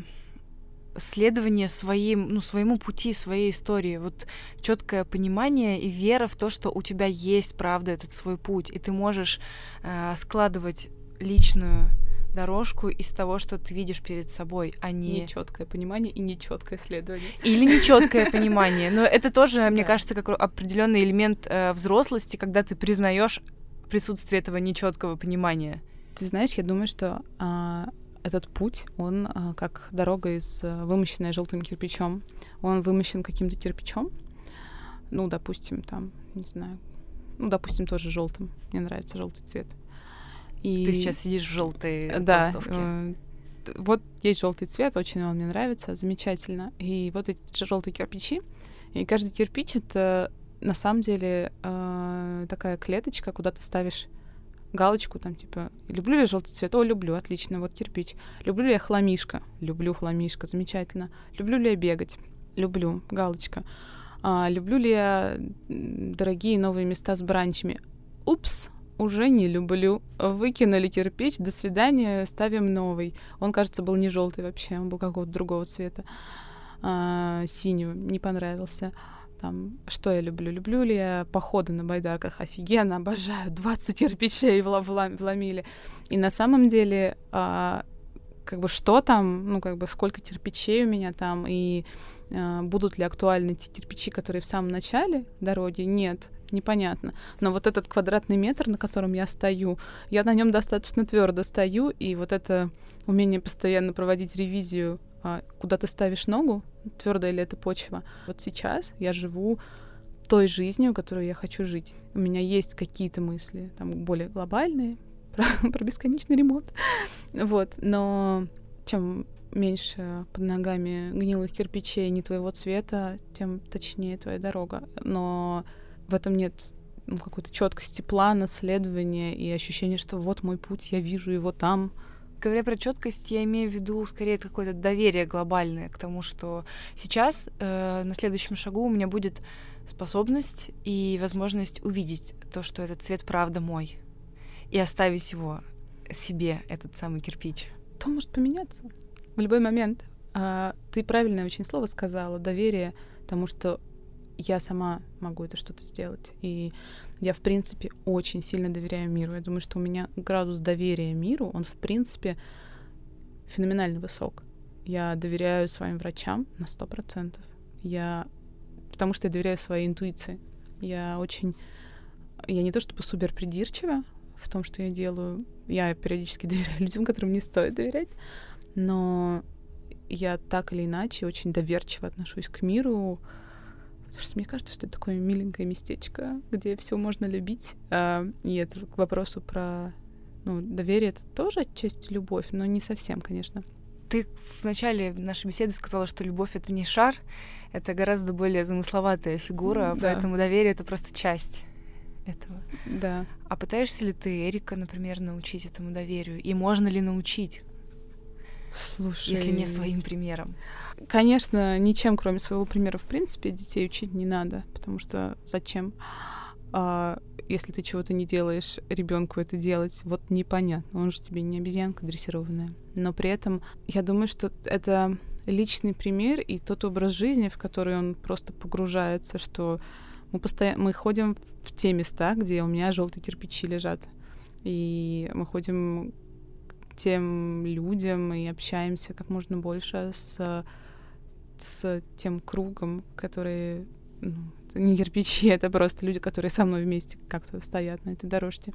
Speaker 1: следование своим, ну, своему пути, своей истории. Вот четкое понимание и вера в то, что у тебя есть, правда, этот свой путь, и ты можешь а, складывать личную дорожку из того, что ты видишь перед собой, а не
Speaker 2: нечеткое понимание и нечеткое следование.
Speaker 1: Или нечеткое понимание. Но это тоже, мне кажется, как определенный элемент э, взрослости, когда ты признаешь присутствие этого нечеткого понимания.
Speaker 2: Ты знаешь, я думаю, что а, этот путь, он а, как дорога из а, вымощенная желтым кирпичом. Он вымощен каким-то кирпичом, ну, допустим, там, не знаю, ну, допустим, тоже желтым. Мне нравится желтый цвет.
Speaker 1: И... Ты сейчас сидишь в желтой да, толстовке. Э,
Speaker 2: вот есть желтый цвет, очень он мне нравится, замечательно. И вот эти желтые кирпичи, и каждый кирпич это на самом деле э, такая клеточка, куда ты ставишь галочку, там, типа, люблю ли желтый цвет? О, люблю, отлично, вот кирпич. Люблю ли я хламишка? Люблю хламишка, замечательно. Люблю ли я бегать? Люблю, галочка. А, люблю ли я дорогие новые места с бранчами? Упс, уже не люблю. Выкинули кирпич, до свидания, ставим новый. Он, кажется, был не желтый вообще, он был какого-то другого цвета. А, синего, не понравился там, что я люблю? Люблю ли я походы на байдарках? Офигенно, обожаю. 20 кирпичей вломили. И на самом деле, а, как бы что там, ну, как бы сколько кирпичей у меня там, и а, будут ли актуальны те кирпичи, которые в самом начале дороги? Нет. непонятно. Но вот этот квадратный метр, на котором я стою, я на нем достаточно твердо стою, и вот это умение постоянно проводить ревизию, куда ты ставишь ногу, твердая ли это почва. Вот сейчас я живу той жизнью, которую я хочу жить. У меня есть какие-то мысли, там, более глобальные, про, про бесконечный ремонт. Вот, но чем меньше под ногами гнилых кирпичей не твоего цвета, тем точнее твоя дорога. Но в этом нет ну, какой-то четкости плана, следования и ощущения, что вот мой путь, я вижу его там.
Speaker 1: Говоря про четкость, я имею в виду скорее какое-то доверие глобальное к тому, что сейчас э, на следующем шагу у меня будет способность и возможность увидеть то, что этот цвет правда мой, и оставить его себе, этот самый кирпич.
Speaker 2: То может поменяться в любой момент. А, ты правильное очень слово сказала, доверие тому, что я сама могу это что-то сделать. И я, в принципе, очень сильно доверяю миру. Я думаю, что у меня градус доверия миру, он, в принципе, феноменально высок. Я доверяю своим врачам на сто процентов. Я... Потому что я доверяю своей интуиции. Я очень... Я не то чтобы супер придирчива в том, что я делаю. Я периодически доверяю людям, которым не стоит доверять но я так или иначе очень доверчиво отношусь к миру, потому что мне кажется, что это такое миленькое местечко, где все можно любить. А, и это к вопросу про ну, доверие, это тоже отчасти любовь, но не совсем, конечно.
Speaker 1: Ты в начале нашей беседы сказала, что любовь это не шар, это гораздо более замысловатая фигура, да. поэтому доверие это просто часть этого.
Speaker 2: Да.
Speaker 1: А пытаешься ли ты Эрика, например, научить этому доверию? И можно ли научить?
Speaker 2: Слушай...
Speaker 1: Если не своим примером.
Speaker 2: Конечно, ничем, кроме своего примера, в принципе, детей учить не надо, потому что зачем? А, если ты чего-то не делаешь, ребенку это делать, вот непонятно. Он же тебе не обезьянка дрессированная. Но при этом я думаю, что это личный пример и тот образ жизни, в который он просто погружается, что мы постоянно мы ходим в те места, где у меня желтые кирпичи лежат. И мы ходим тем людям и общаемся как можно больше с, с тем кругом, которые ну, не кирпичи, это просто люди, которые со мной вместе как-то стоят на этой дорожке.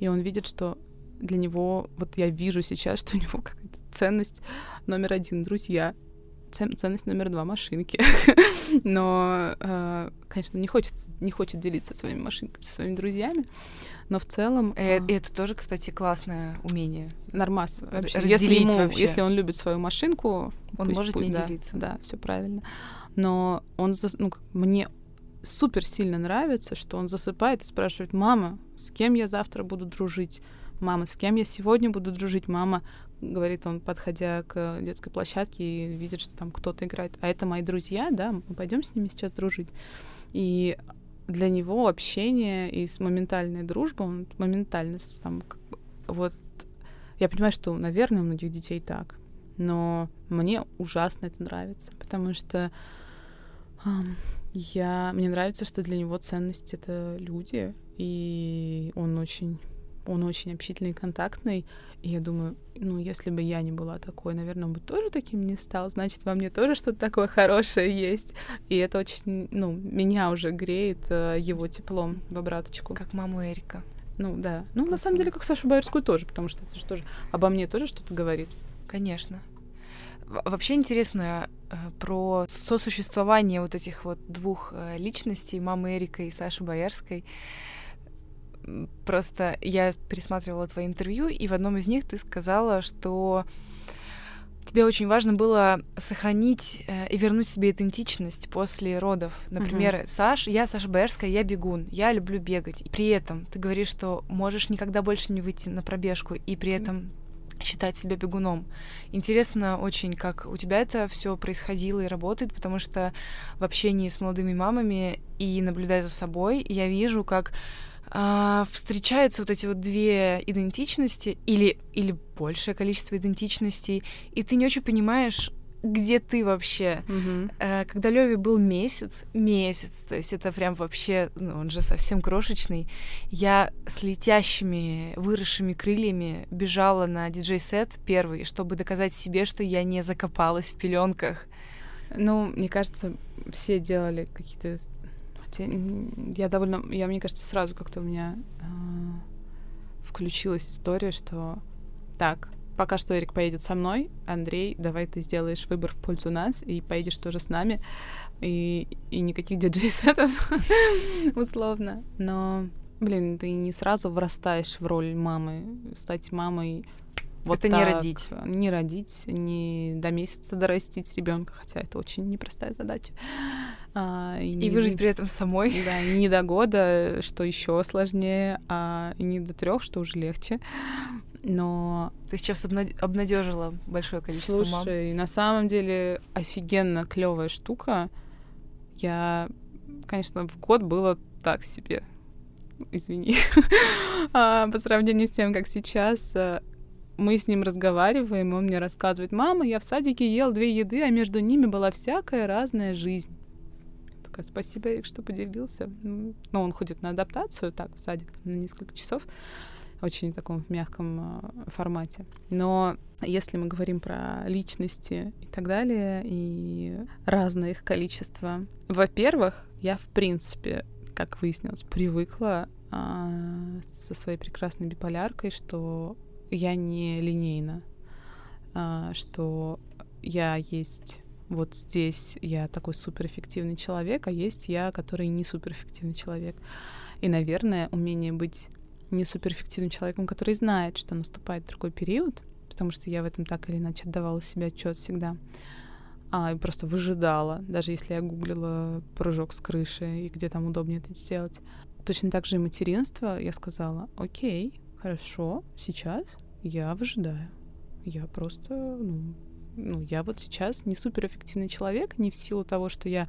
Speaker 2: И он видит, что для него, вот я вижу сейчас, что у него какая-то ценность номер один — друзья, ценность номер два — машинки. Но, э, конечно, не хочется, не хочет делиться своими машинками со своими друзьями. Но в целом...
Speaker 1: Э, а... Это тоже, кстати, классное умение.
Speaker 2: Нормас. Вообще. Если, ему, вообще. если он любит свою машинку...
Speaker 1: Он
Speaker 2: пусть,
Speaker 1: может
Speaker 2: пусть,
Speaker 1: не
Speaker 2: да,
Speaker 1: делиться.
Speaker 2: Да, все правильно. Но он... Ну, мне супер сильно нравится, что он засыпает и спрашивает, мама, с кем я завтра буду дружить? Мама, с кем я сегодня буду дружить? Мама, говорит он, подходя к детской площадке и видит, что там кто-то играет. А это мои друзья, да, мы пойдем с ними сейчас дружить. И для него общение и моментальная дружба, он моментально там, вот, я понимаю, что, наверное, у многих детей так, но мне ужасно это нравится, потому что я, мне нравится, что для него ценность — это люди, и он очень он очень общительный, контактный, и я думаю, ну, если бы я не была такой, наверное, он бы тоже таким не стал, значит, во мне тоже что-то такое хорошее есть, и это очень, ну, меня уже греет э, его теплом в обраточку.
Speaker 1: Как маму Эрика.
Speaker 2: Ну, да. Ну, Классно. на самом деле, как Сашу Байерскую тоже, потому что это же тоже обо мне тоже что-то говорит.
Speaker 1: Конечно. Вообще интересно э, про сосуществование вот этих вот двух э, личностей, мамы Эрика и Саши Боярской. Просто я пересматривала твои интервью, и в одном из них ты сказала, что тебе очень важно было сохранить э, и вернуть себе идентичность после родов. Например, uh-huh. Саш, я Саша Баерская, я бегун, я люблю бегать. И при этом ты говоришь, что можешь никогда больше не выйти на пробежку, и при этом считать себя бегуном. Интересно очень, как у тебя это все происходило и работает, потому что в общении с молодыми мамами и наблюдая за собой, я вижу, как а, встречаются вот эти вот две идентичности или, или большее количество идентичностей, и ты не очень понимаешь, где ты вообще.
Speaker 2: Mm-hmm.
Speaker 1: А, когда Леви был месяц, месяц, то есть это прям вообще, ну, он же совсем крошечный, я с летящими, выросшими крыльями бежала на диджей-сет первый, чтобы доказать себе, что я не закопалась в пеленках.
Speaker 2: Ну, мне кажется, все делали какие-то Хотя я довольно, я, мне кажется, сразу как-то у меня э, включилась история, что так, пока что Эрик поедет со мной, Андрей, давай ты сделаешь выбор в пользу нас и поедешь тоже с нами. И, и никаких диджей-сетов, условно. Но, блин, ты не сразу вырастаешь в роль мамы. Стать мамой
Speaker 1: вот это так, не родить.
Speaker 2: Не родить, не до месяца дорастить ребенка, хотя это очень непростая задача.
Speaker 1: А, и, и не, выжить при этом самой.
Speaker 2: Да, не до года, что еще сложнее, а и не до трех, что уже легче. Но
Speaker 1: ты сейчас обнадежила большое количество
Speaker 2: Слушай,
Speaker 1: мам.
Speaker 2: Слушай, на самом деле офигенно клевая штука. Я, конечно, в год было так себе. Извини. а, по сравнению с тем, как сейчас э, мы с ним разговариваем, он мне рассказывает, мама, я в садике ел две еды, а между ними была всякая разная жизнь. Такая, спасибо, Эрик, что поделился. Ну, он ходит на адаптацию, так, в садик на несколько часов, очень в таком в мягком э, формате. Но если мы говорим про личности и так далее, и разное их количество, во-первых, я, в принципе, как выяснилось, привыкла а, со своей прекрасной биполяркой, что я не линейна, а, что я есть вот здесь я такой суперэффективный человек, а есть я, который не суперэффективный человек. И, наверное, умение быть не суперэффективным человеком, который знает, что наступает другой период, потому что я в этом так или иначе отдавала себе отчет всегда, а, просто выжидала, даже если я гуглила прыжок с крыши и где там удобнее это сделать. Точно так же и материнство, я сказала, окей, хорошо, сейчас я выжидаю. Я просто, ну, ну, я вот сейчас не суперэффективный человек, не в силу того, что я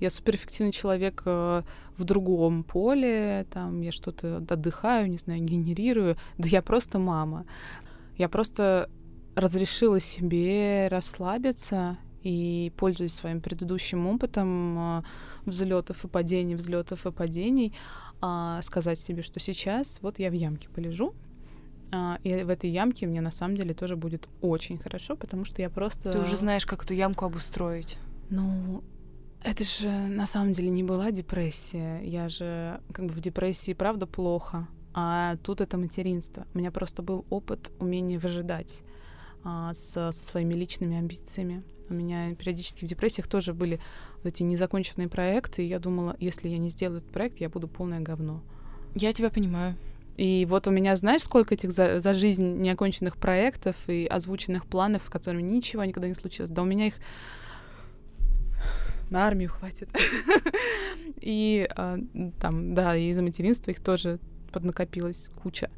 Speaker 2: я суперэффективный человек э, в другом поле, там я что-то отдыхаю, не знаю, генерирую. Да я просто мама. Я просто разрешила себе расслабиться и, пользуясь своим предыдущим опытом э, взлетов и падений, взлетов и падений, э, сказать себе, что сейчас вот я в ямке полежу, а, и в этой ямке мне на самом деле тоже будет очень хорошо, потому что я просто...
Speaker 1: Ты уже знаешь, как эту ямку обустроить.
Speaker 2: Ну, это же на самом деле не была депрессия. Я же как бы в депрессии правда плохо. А тут это материнство. У меня просто был опыт умения выжидать а, со, со своими личными амбициями. У меня периодически в депрессиях тоже были вот эти незаконченные проекты, и я думала, если я не сделаю этот проект, я буду полное говно.
Speaker 1: Я тебя понимаю.
Speaker 2: И вот у меня, знаешь, сколько этих за, за жизнь неоконченных проектов и озвученных планов, в которыми ничего никогда не случилось. Да у меня их на армию хватит. И а, там, да, и за материнство их тоже поднакопилась куча.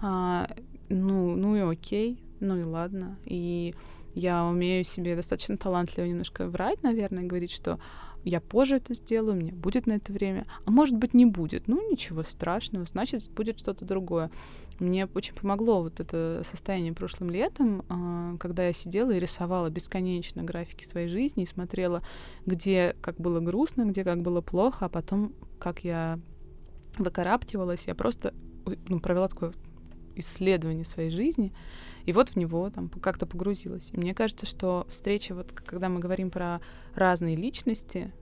Speaker 2: А, ну, ну и окей, ну и ладно. И я умею себе достаточно талантливо немножко врать, наверное, говорить, что я позже это сделаю, меня будет на это время, а может быть не будет. Ну, ничего страшного, значит, будет что-то другое. Мне очень помогло вот это состояние прошлым летом, а, когда я сидела и рисовала бесконечно графики своей жизни и смотрела, где как было грустно, где как было плохо, а потом как я выкарабкивалась, я просто ну, провела такое исследование своей жизни, и вот в него там как-то погрузилась. И мне кажется, что встреча, вот когда мы говорим про разные личности,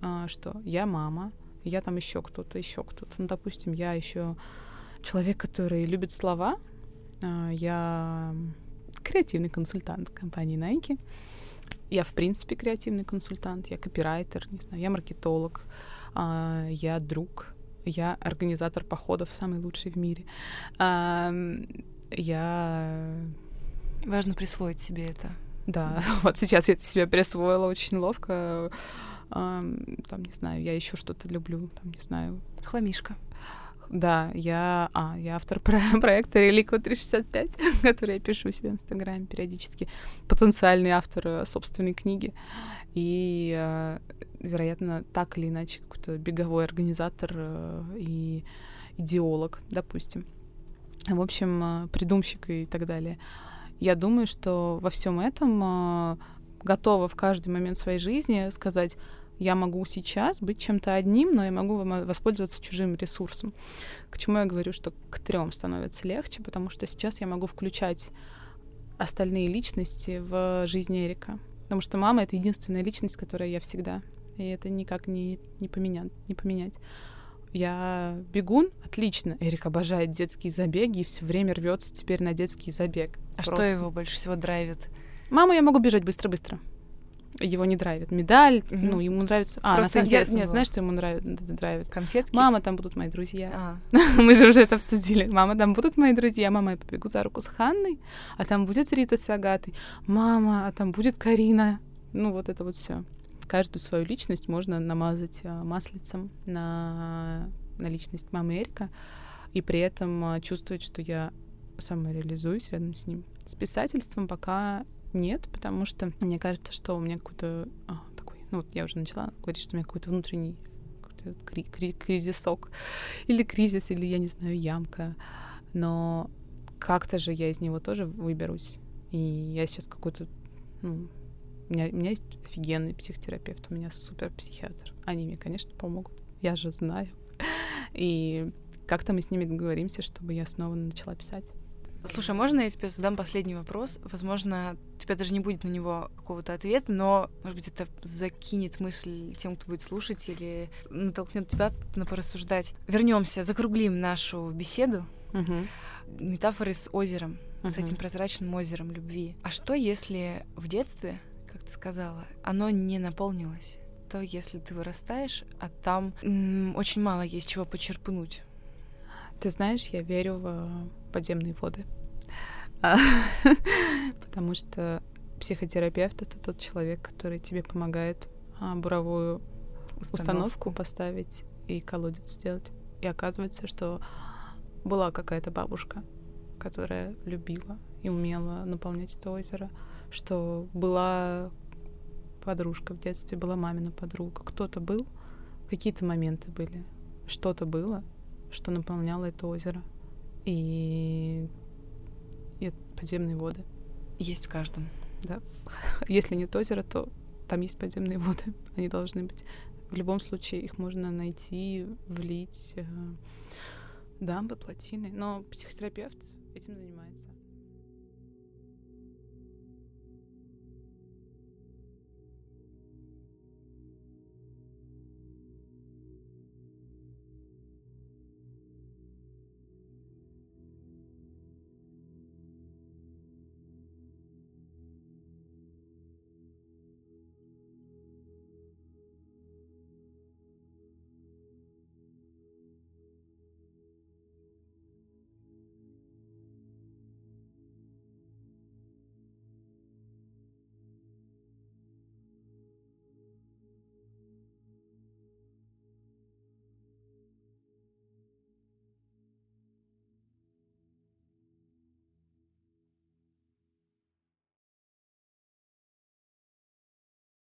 Speaker 2: а, что я мама, я там еще кто-то, еще кто-то. Ну, допустим, я еще человек, который любит слова, а, я креативный консультант компании Nike. Я, в принципе, креативный консультант, я копирайтер, не знаю, я маркетолог, а, я друг, я организатор походов, самый лучший в мире. Я...
Speaker 1: Важно присвоить себе это.
Speaker 2: Да, вот сейчас я это себе присвоила очень ловко. там, не знаю, я еще что-то люблю, там, не знаю.
Speaker 1: Хламишка.
Speaker 2: Да, я, а, я автор про проекта Reliquo 365, который я пишу себе в Инстаграме периодически. Потенциальный автор э, собственной книги. И, э, вероятно, так или иначе, какой-то беговой организатор э, и идеолог, допустим в общем, э, придумщик и так далее. Я думаю, что во всем этом э, готова в каждый момент своей жизни сказать, я могу сейчас быть чем-то одним, но я могу воспользоваться чужим ресурсом. К чему я говорю, что к трем становится легче, потому что сейчас я могу включать остальные личности в жизнь Эрика. Потому что мама — это единственная личность, которая я всегда. и это никак не, не, поменять, не поменять. Я бегун, отлично. Эрик обожает детские забеги и все время рвется теперь на детский забег.
Speaker 1: А Просто. что его больше всего драйвит?
Speaker 2: Мама, я могу бежать быстро-быстро. Его не драйвит медаль, mm-hmm. ну, ему нравится... А,
Speaker 1: Просто
Speaker 2: на самом нет, знаешь, что ему нравится? драйвит?
Speaker 1: Конфетки?
Speaker 2: Мама, там будут мои друзья. А. Мы же уже это обсудили. Мама, там будут мои друзья. Мама, я побегу за руку с Ханной, а там будет Рита с Агатой. Мама, а там будет Карина. Ну, вот это вот все каждую свою личность можно намазать э, маслицем на, на личность мамы Эрика и при этом э, чувствовать, что я самореализуюсь рядом с ним. С писательством пока нет, потому что мне кажется, что у меня какой-то а, такой, ну вот я уже начала говорить, что у меня какой-то внутренний какой кри- кри- кризисок или кризис, или я не знаю, ямка, но как-то же я из него тоже выберусь. И я сейчас какой-то ну, у меня, у меня есть офигенный психотерапевт, у меня супер психиатр. Они мне, конечно, помогут. Я же знаю. И как-то мы с ними договоримся, чтобы я снова начала писать.
Speaker 1: Слушай, можно я тебе задам последний вопрос? Возможно, у тебя даже не будет на него какого-то ответа, но, может быть, это закинет мысль тем, кто будет слушать, или натолкнет тебя на порассуждать. Вернемся, закруглим нашу беседу.
Speaker 2: Угу.
Speaker 1: Метафоры с озером, угу. с этим прозрачным озером любви. А что, если в детстве как ты сказала, оно не наполнилось, то если ты вырастаешь, а там м- очень мало есть чего почерпнуть.
Speaker 2: Ты знаешь, я верю в подземные воды. А, потому что психотерапевт — это тот человек, который тебе помогает а, буровую установку поставить и колодец сделать. И оказывается, что была какая-то бабушка, которая любила и умела наполнять это озеро что была подружка в детстве, была мамина подруга. Кто-то был, какие-то моменты были, что-то было, что наполняло это озеро. И, и подземные воды.
Speaker 1: Есть в каждом.
Speaker 2: Да. Если нет озера, то там есть подземные воды. Они должны быть. В любом случае их можно найти, влить. Э, дамбы, плотины. Но психотерапевт этим занимается.